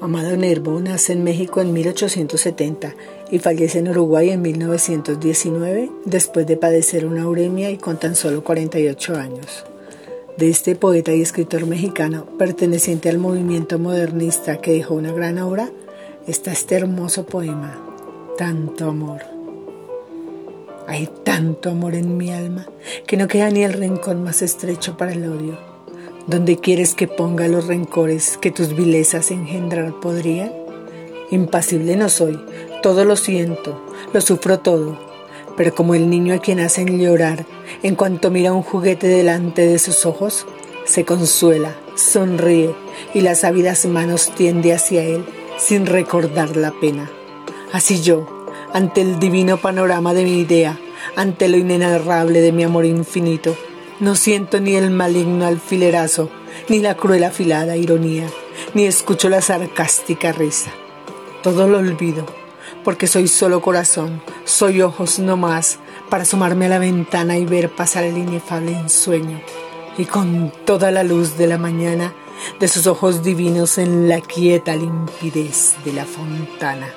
Amado Nervo nace en México en 1870 y fallece en Uruguay en 1919 después de padecer una uremia y con tan solo 48 años. De este poeta y escritor mexicano, perteneciente al movimiento modernista que dejó una gran obra, está este hermoso poema, Tanto amor. Hay tanto amor en mi alma que no queda ni el rincón más estrecho para el odio ¿Dónde quieres que ponga los rencores que tus vilezas engendrar podrían? Impasible no soy, todo lo siento, lo sufro todo, pero como el niño a quien hacen llorar, en cuanto mira un juguete delante de sus ojos, se consuela, sonríe y las ávidas manos tiende hacia él sin recordar la pena. Así yo, ante el divino panorama de mi idea, ante lo inenarrable de mi amor infinito, no siento ni el maligno alfilerazo, ni la cruel afilada ironía, ni escucho la sarcástica risa. Todo lo olvido, porque soy solo corazón, soy ojos no más, para asomarme a la ventana y ver pasar el inefable ensueño. Y con toda la luz de la mañana, de sus ojos divinos en la quieta limpidez de la fontana.